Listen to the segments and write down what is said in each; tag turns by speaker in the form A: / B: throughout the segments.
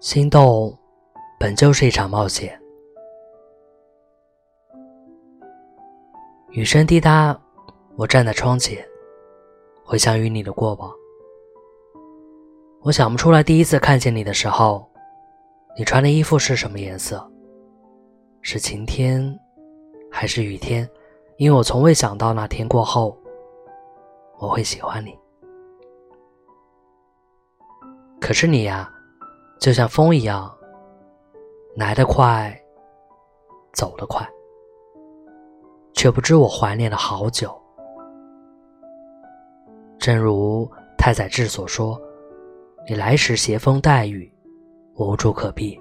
A: 心动本就是一场冒险。雨声滴答，我站在窗前，回想与你的过往。我想不出来第一次看见你的时候，你穿的衣服是什么颜色？是晴天，还是雨天？因为我从未想到那天过后，我会喜欢你。可是你呀，就像风一样，来得快，走得快。却不知我怀念了好久。正如太宰治所说：“你来时携风带雨，我无处可避；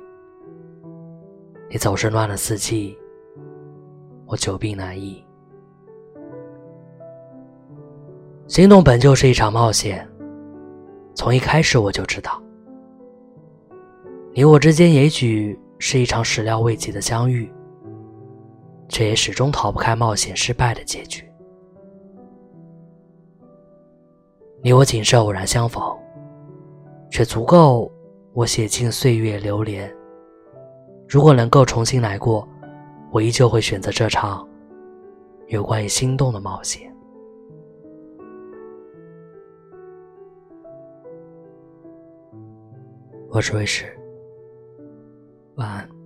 A: 你走时乱了四季，我久病难医。”心动本就是一场冒险，从一开始我就知道，你我之间也许是一场始料未及的相遇。却也始终逃不开冒险失败的结局。你我仅是偶然相逢，却足够我写尽岁月流连。如果能够重新来过，我依旧会选择这场有关于心动的冒险。我是卫士，晚安。